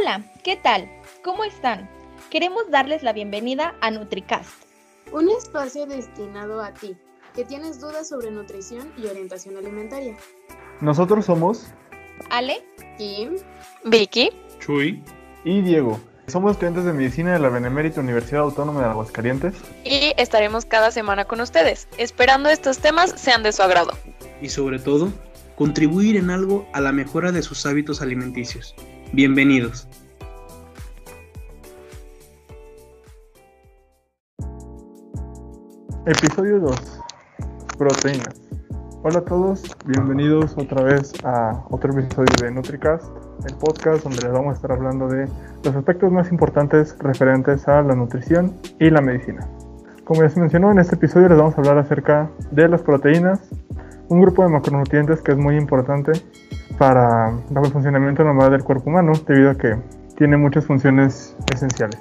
Hola, ¿qué tal? ¿Cómo están? Queremos darles la bienvenida a NutriCast. Un espacio destinado a ti, que tienes dudas sobre nutrición y orientación alimentaria. Nosotros somos Ale, Kim, Vicky, Chuy y Diego. Somos estudiantes de medicina de la Benemérita Universidad Autónoma de Aguascalientes. y estaremos cada semana con ustedes, esperando estos temas sean de su agrado. y sobre todo, contribuir en algo a la mejora de sus hábitos alimenticios. Bienvenidos. Episodio 2. Proteínas. Hola a todos, bienvenidos otra vez a otro episodio de NutriCast, el podcast donde les vamos a estar hablando de los aspectos más importantes referentes a la nutrición y la medicina. Como ya se mencionó, en este episodio les vamos a hablar acerca de las proteínas, un grupo de macronutrientes que es muy importante para el funcionamiento normal del cuerpo humano, debido a que tiene muchas funciones esenciales.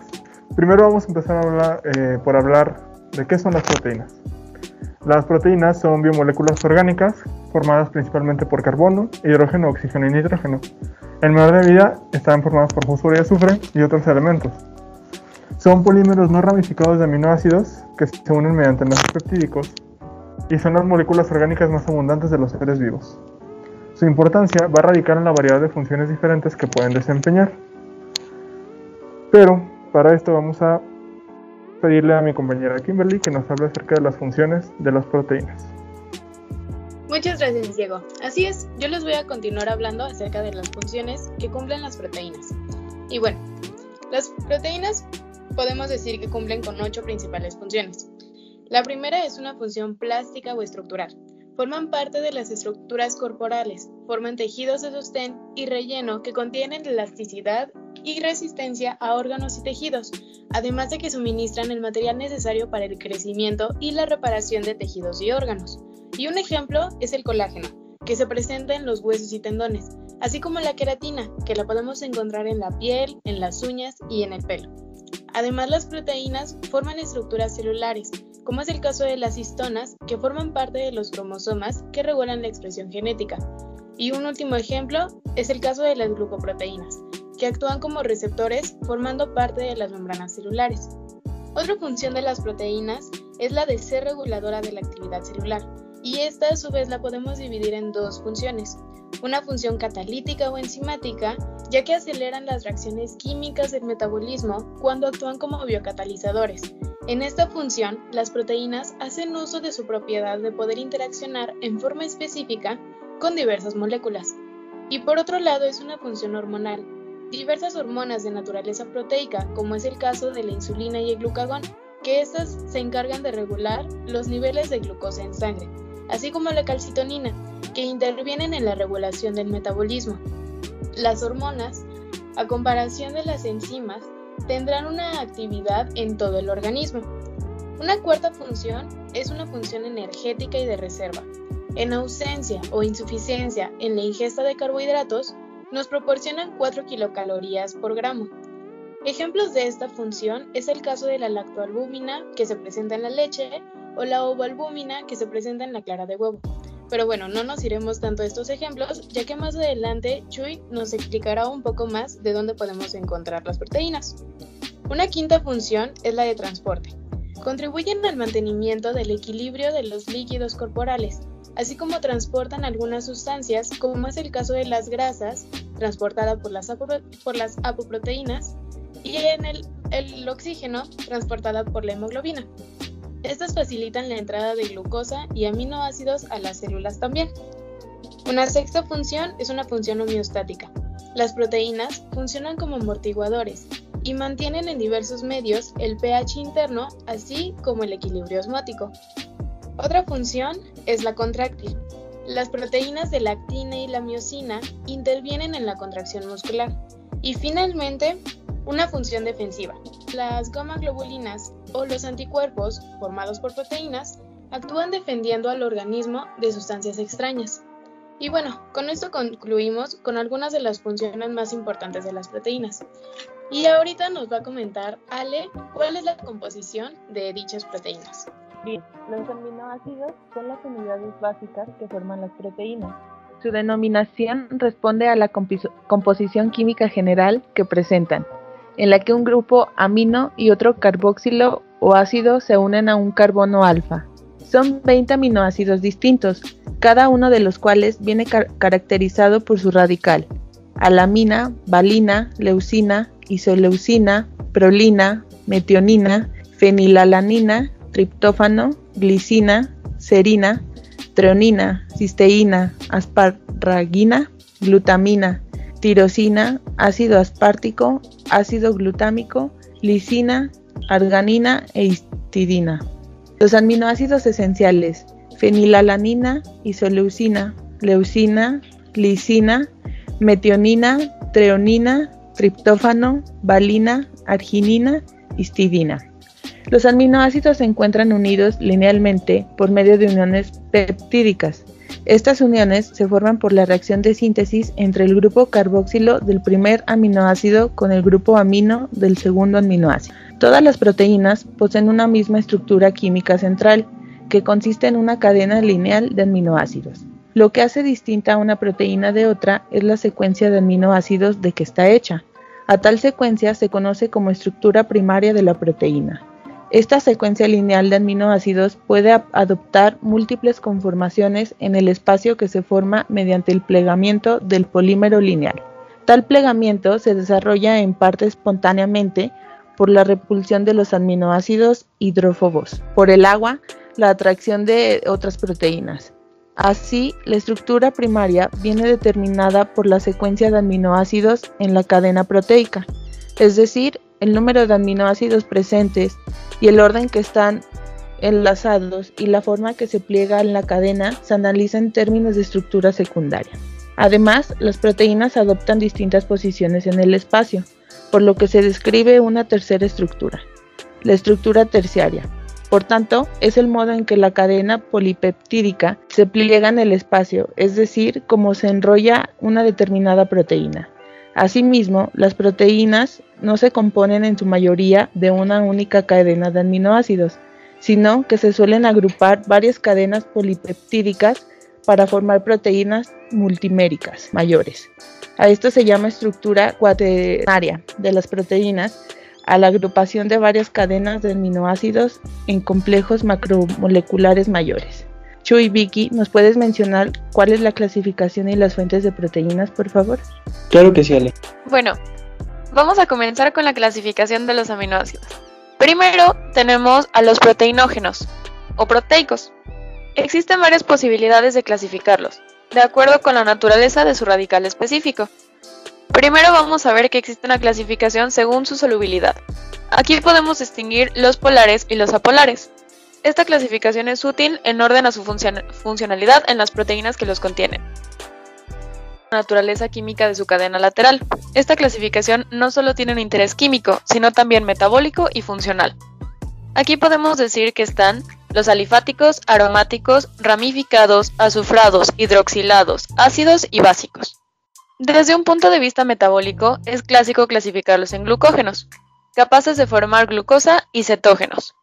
Primero vamos a empezar eh, por hablar de qué son las proteínas. Las proteínas son biomoléculas orgánicas formadas principalmente por carbono, hidrógeno, oxígeno y nitrógeno. En menor medida están formadas por fósforo y azufre y otros elementos. Son polímeros no ramificados de aminoácidos que se unen mediante enlaces peptídicos y son las moléculas orgánicas más abundantes de los seres vivos. Su importancia va a radicar en la variedad de funciones diferentes que pueden desempeñar. Pero para esto vamos a pedirle a mi compañera Kimberly que nos hable acerca de las funciones de las proteínas. Muchas gracias, Diego. Así es, yo les voy a continuar hablando acerca de las funciones que cumplen las proteínas. Y bueno, las proteínas podemos decir que cumplen con ocho principales funciones. La primera es una función plástica o estructural. Forman parte de las estructuras corporales, forman tejidos de sostén y relleno que contienen elasticidad y resistencia a órganos y tejidos, además de que suministran el material necesario para el crecimiento y la reparación de tejidos y órganos. Y un ejemplo es el colágeno, que se presenta en los huesos y tendones, así como la queratina, que la podemos encontrar en la piel, en las uñas y en el pelo. Además, las proteínas forman estructuras celulares, como es el caso de las histonas, que forman parte de los cromosomas que regulan la expresión genética. Y un último ejemplo es el caso de las glucoproteínas, que actúan como receptores formando parte de las membranas celulares. Otra función de las proteínas es la de ser reguladora de la actividad celular, y esta a su vez la podemos dividir en dos funciones. Una función catalítica o enzimática, ya que aceleran las reacciones químicas del metabolismo cuando actúan como biocatalizadores. En esta función, las proteínas hacen uso de su propiedad de poder interaccionar en forma específica con diversas moléculas. Y por otro lado es una función hormonal. Diversas hormonas de naturaleza proteica, como es el caso de la insulina y el glucagón, que estas se encargan de regular los niveles de glucosa en sangre, así como la calcitonina, que intervienen en la regulación del metabolismo. Las hormonas, a comparación de las enzimas, tendrán una actividad en todo el organismo. Una cuarta función es una función energética y de reserva. En ausencia o insuficiencia en la ingesta de carbohidratos, nos proporcionan 4 kilocalorías por gramo. Ejemplos de esta función es el caso de la lactoalbúmina que se presenta en la leche o la ovoalbúmina que se presenta en la clara de huevo. Pero bueno, no nos iremos tanto a estos ejemplos, ya que más adelante Chuy nos explicará un poco más de dónde podemos encontrar las proteínas. Una quinta función es la de transporte. Contribuyen al mantenimiento del equilibrio de los líquidos corporales, así como transportan algunas sustancias, como es el caso de las grasas, transportadas por las, apoproteínas, y en el, el oxígeno, transportada por la hemoglobina. Estas facilitan la entrada de glucosa y aminoácidos a las células también. Una sexta función es una función homeostática. Las proteínas funcionan como amortiguadores y mantienen en diversos medios el pH interno, así como el equilibrio osmótico. Otra función es la contráctil. Las proteínas de la actina y la miocina intervienen en la contracción muscular. Y finalmente, una función defensiva. Las gamma globulinas o los anticuerpos, formados por proteínas, actúan defendiendo al organismo de sustancias extrañas. Y bueno, con esto concluimos con algunas de las funciones más importantes de las proteínas. Y ahorita nos va a comentar Ale cuál es la composición de dichas proteínas. Bien, los aminoácidos son las unidades básicas que forman las proteínas. Su denominación responde a la composición química general que presentan, en la que un grupo amino y otro carboxilo o ácido se unen a un carbono alfa. Son 20 aminoácidos distintos, cada uno de los cuales viene caracterizado por su radical. Alamina, valina, leucina, isoleucina, prolina, metionina, fenilalanina, triptófano, glicina, serina, treonina, cisteína, asparragina, glutamina, tirosina, ácido aspartico, ácido glutámico, lisina, arganina e histidina. Los aminoácidos esenciales, fenilalanina, isoleucina, leucina, lisina, metionina, treonina, triptófano, valina, arginina, histidina. Los aminoácidos se encuentran unidos linealmente por medio de uniones peptídicas. Estas uniones se forman por la reacción de síntesis entre el grupo carboxilo del primer aminoácido con el grupo amino del segundo aminoácido. Todas las proteínas poseen una misma estructura química central, que consiste en una cadena lineal de aminoácidos. Lo que hace distinta una proteína de otra es la secuencia de aminoácidos de que está hecha. A tal secuencia se conoce como estructura primaria de la proteína. Esta secuencia lineal de aminoácidos puede adoptar múltiples conformaciones en el espacio que se forma mediante el plegamiento del polímero lineal. Tal plegamiento se desarrolla en parte espontáneamente por la repulsión de los aminoácidos hidrófobos, por el agua, la atracción de otras proteínas. Así, la estructura primaria viene determinada por la secuencia de aminoácidos en la cadena proteica, es decir, el número de aminoácidos presentes y el orden que están enlazados y la forma que se pliega en la cadena se analiza en términos de estructura secundaria. Además, las proteínas adoptan distintas posiciones en el espacio, por lo que se describe una tercera estructura, la estructura terciaria. Por tanto, es el modo en que la cadena polipeptídica se pliega en el espacio, es decir, cómo se enrolla una determinada proteína. Asimismo, las proteínas no se componen en su mayoría de una única cadena de aminoácidos, sino que se suelen agrupar varias cadenas polipeptídicas para formar proteínas multiméricas mayores. A esto se llama estructura cuaternaria de las proteínas, a la agrupación de varias cadenas de aminoácidos en complejos macromoleculares mayores. Chuy Vicky, ¿nos puedes mencionar cuál es la clasificación y las fuentes de proteínas, por favor? Claro que sí, Ale. Bueno, vamos a comenzar con la clasificación de los aminoácidos. Primero tenemos a los proteinógenos o proteicos. Existen varias posibilidades de clasificarlos, de acuerdo con la naturaleza de su radical específico. Primero vamos a ver que existe una clasificación según su solubilidad. Aquí podemos distinguir los polares y los apolares. Esta clasificación es útil en orden a su funcionalidad en las proteínas que los contienen. La naturaleza química de su cadena lateral. Esta clasificación no solo tiene un interés químico, sino también metabólico y funcional. Aquí podemos decir que están los alifáticos, aromáticos, ramificados, azufrados, hidroxilados, ácidos y básicos. Desde un punto de vista metabólico, es clásico clasificarlos en glucógenos, capaces de formar glucosa y cetógenos.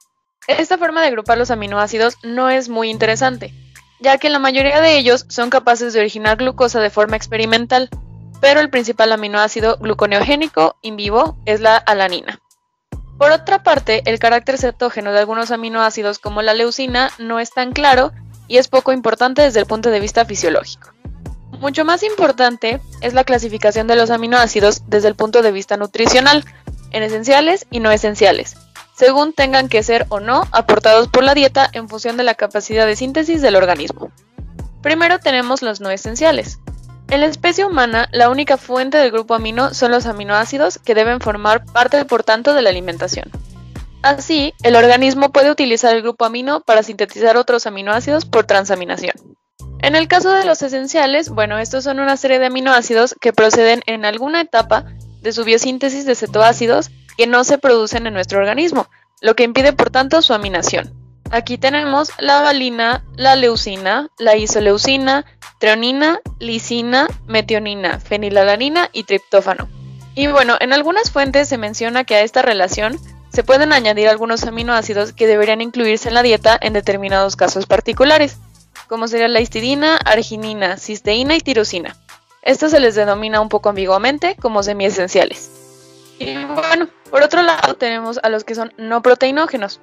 Esta forma de agrupar los aminoácidos no es muy interesante, ya que la mayoría de ellos son capaces de originar glucosa de forma experimental, pero el principal aminoácido gluconeogénico in vivo es la alanina. Por otra parte, el carácter cetógeno de algunos aminoácidos como la leucina no es tan claro y es poco importante desde el punto de vista fisiológico. Mucho más importante es la clasificación de los aminoácidos desde el punto de vista nutricional, en esenciales y no esenciales, según tengan que ser o no aportados por la dieta en función de la capacidad de síntesis del organismo. Primero tenemos los no esenciales. En la especie humana, la única fuente del grupo amino son los aminoácidos que deben formar parte, por tanto, de la alimentación. Así, el organismo puede utilizar el grupo amino para sintetizar otros aminoácidos por transaminación. En el caso de los esenciales, bueno, estos son una serie de aminoácidos que proceden en alguna etapa de su biosíntesis de cetoácidos que no se producen en nuestro organismo, lo que impide por tanto su aminación. Aquí tenemos la valina, la leucina, la isoleucina, treonina, lisina, metionina, fenilalanina y triptófano. Y bueno, en algunas fuentes se menciona que a esta relación se pueden añadir algunos aminoácidos que deberían incluirse en la dieta en determinados casos particulares. como sería la histidina, arginina, cisteína y tirosina. Estos se les denomina un poco ambiguamente como semiesenciales. Y bueno, por otro lado tenemos a los que son no proteinógenos.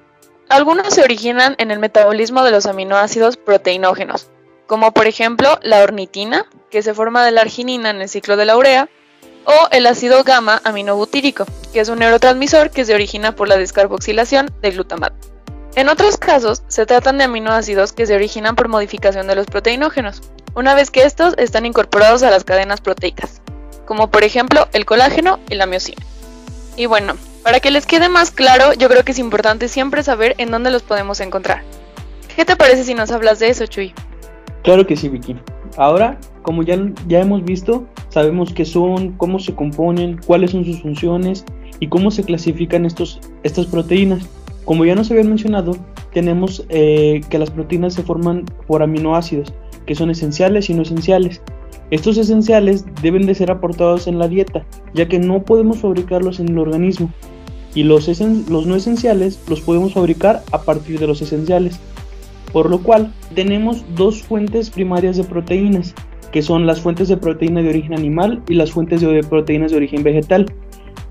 Algunos se originan en el metabolismo de los aminoácidos proteinógenos, como por ejemplo la ornitina, que se forma de la arginina en el ciclo de la urea, o el ácido gamma aminobutírico, que es un neurotransmisor que se origina por la descarboxilación del glutamato. En otros casos, se tratan de aminoácidos que se originan por modificación de los proteinógenos, una vez que estos están incorporados a las cadenas proteicas, como por ejemplo el colágeno y la miocina. Y bueno, para que les quede más claro, yo creo que es importante siempre saber en dónde los podemos encontrar. ¿Qué te parece si nos hablas de eso, Chuy? Claro que sí, Vicky. Ahora, como ya, ya hemos visto, sabemos qué son, cómo se componen, cuáles son sus funciones y cómo se clasifican estos, estas proteínas. Como ya nos habían mencionado, tenemos eh, que las proteínas se forman por aminoácidos, que son esenciales y no esenciales. Estos esenciales deben de ser aportados en la dieta, ya que no podemos fabricarlos en el organismo. Y los, no esenciales los podemos fabricar a partir de los esenciales. Por lo cual, tenemos dos fuentes primarias de proteínas, que son las fuentes de proteína de origen animal y las fuentes de proteínas de origen vegetal.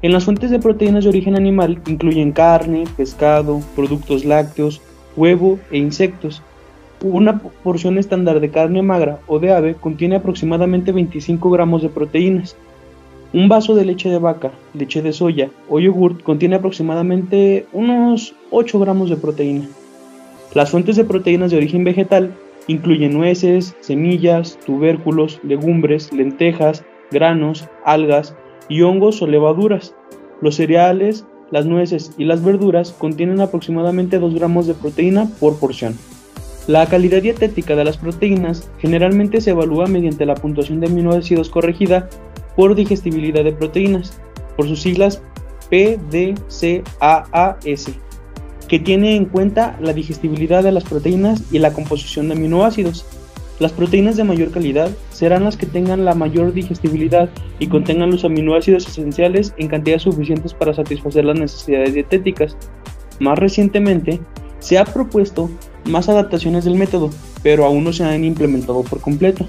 En las fuentes de proteínas de origen animal incluyen carne, pescado, productos lácteos, huevo e insectos. Una porción estándar de carne magra o de ave contiene aproximadamente 25 gramos de proteínas. Un vaso de leche de vaca, leche de soya o yogurt contiene aproximadamente unos 8 gramos de proteína. Las fuentes de proteínas de origen vegetal incluyen nueces, semillas, tubérculos, legumbres, lentejas, granos, algas, y hongos o levaduras. Los cereales, las nueces y las verduras contienen aproximadamente 2 gramos de proteína por porción. La calidad dietética de las proteínas generalmente se evalúa mediante la puntuación de aminoácidos corregida por digestibilidad de proteínas, por sus siglas PDCAAS, que tiene en cuenta la digestibilidad de las proteínas y la composición de aminoácidos. Las proteínas de mayor calidad serán las que tengan la mayor digestibilidad y contengan los aminoácidos esenciales en cantidades suficientes para satisfacer las necesidades dietéticas. Más recientemente, se ha propuesto más adaptaciones del método, pero aún no se han implementado por completo.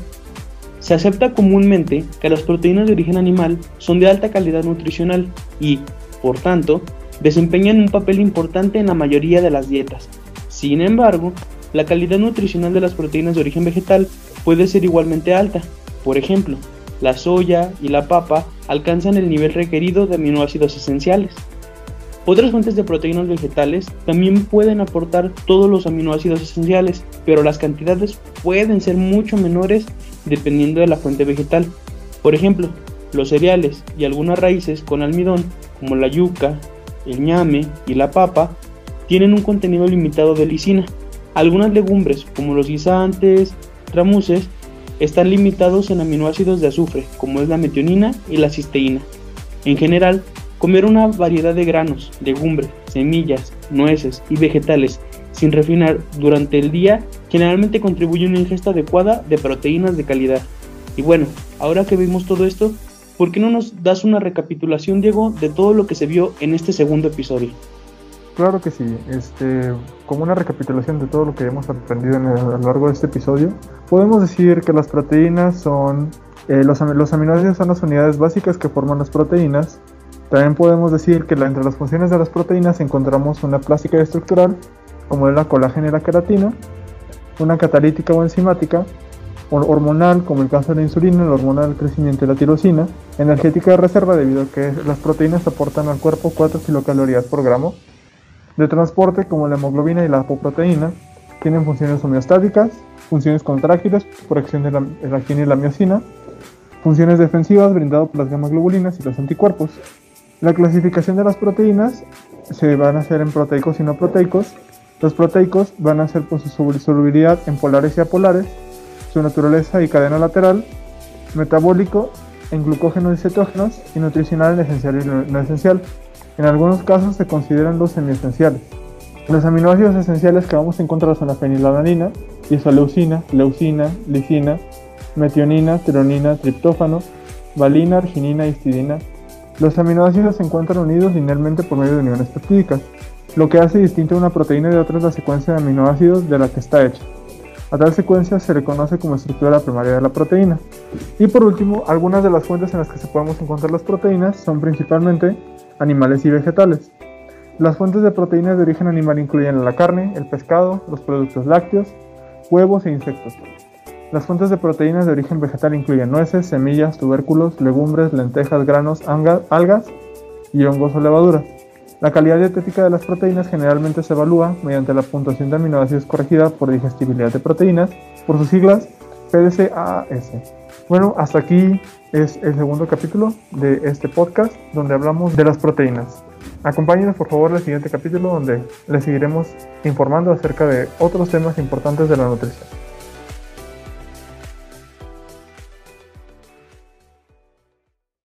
Se acepta comúnmente que las proteínas de origen animal son de alta calidad nutricional y, por tanto, desempeñan un papel importante en la mayoría de las dietas. Sin embargo, la calidad nutricional de las proteínas de origen vegetal puede ser igualmente alta. Por ejemplo, la soya y la papa alcanzan el nivel requerido de aminoácidos esenciales. Otras fuentes de proteínas vegetales también pueden aportar todos los aminoácidos esenciales, pero las cantidades pueden ser mucho menores dependiendo de la fuente vegetal. Por ejemplo, los cereales y algunas raíces con almidón, como la yuca, el ñame y la papa, tienen un contenido limitado de lisina, algunas legumbres, como los guisantes, tramuces, están limitados en aminoácidos de azufre, como es la metionina y la cisteína. En general, comer una variedad de granos, legumbres, semillas, nueces y vegetales sin refinar durante el día generalmente contribuye a una ingesta adecuada de proteínas de calidad. Y bueno, ahora que vimos todo esto, ¿por qué no nos das una recapitulación, Diego, de todo lo que se vio en este segundo episodio? Claro que sí. Este, como una recapitulación de todo lo que hemos aprendido a lo largo de este episodio, podemos decir que las proteínas son eh, los, los, aminoácidos son las unidades básicas que forman las proteínas. También podemos decir que entre las funciones de las proteínas encontramos una plástica estructural, como es la colágeno y la queratina, una catalítica o enzimática, hormonal, como el caso de la insulina, la hormona del crecimiento y la tirosina, energética de reserva debido a que las proteínas aportan al cuerpo 4 kilocalorías por gramo, de transporte como la hemoglobina y la apoproteína tienen funciones homeostáticas, funciones contráctiles por acción de la, de y la miocina, funciones defensivas brindado por las gamma globulinas y los anticuerpos. La clasificación de las proteínas se van a hacer en proteicos y no proteicos. Los proteicos van a ser por su solubilidad en polares y apolares, su naturaleza y cadena lateral, metabólico en glucógenos y cetógenos y nutricional en esencial y no esencial. En algunos casos se consideran los semiesenciales. Los aminoácidos esenciales que vamos a encontrar son la fenilalanina, isoleucina, leucina, lisina, metionina, tironina, triptófano, valina, arginina histidina. Los aminoácidos se encuentran unidos linealmente por medio de uniones peptídicas. Lo que hace distinta una proteína de otra es la secuencia de aminoácidos de la que está hecha. A tal secuencia se le conoce como estructura primaria de la proteína. Y por último, algunas de las fuentes en las que se podemos encontrar las proteínas son principalmente animales y vegetales. Las fuentes de proteínas de origen animal incluyen la carne, el pescado, los productos lácteos, huevos e insectos. Las fuentes de proteínas de origen vegetal incluyen nueces, semillas, tubérculos, legumbres, lentejas, granos, algas y hongos o levaduras. La calidad dietética de las proteínas generalmente se evalúa mediante la puntuación de aminoácidos corregida por digestibilidad de proteínas, por sus siglas PDCAAS. Bueno, hasta aquí es el segundo capítulo de este podcast donde hablamos de las proteínas. Acompáñenos por favor al siguiente capítulo donde les seguiremos informando acerca de otros temas importantes de la nutrición.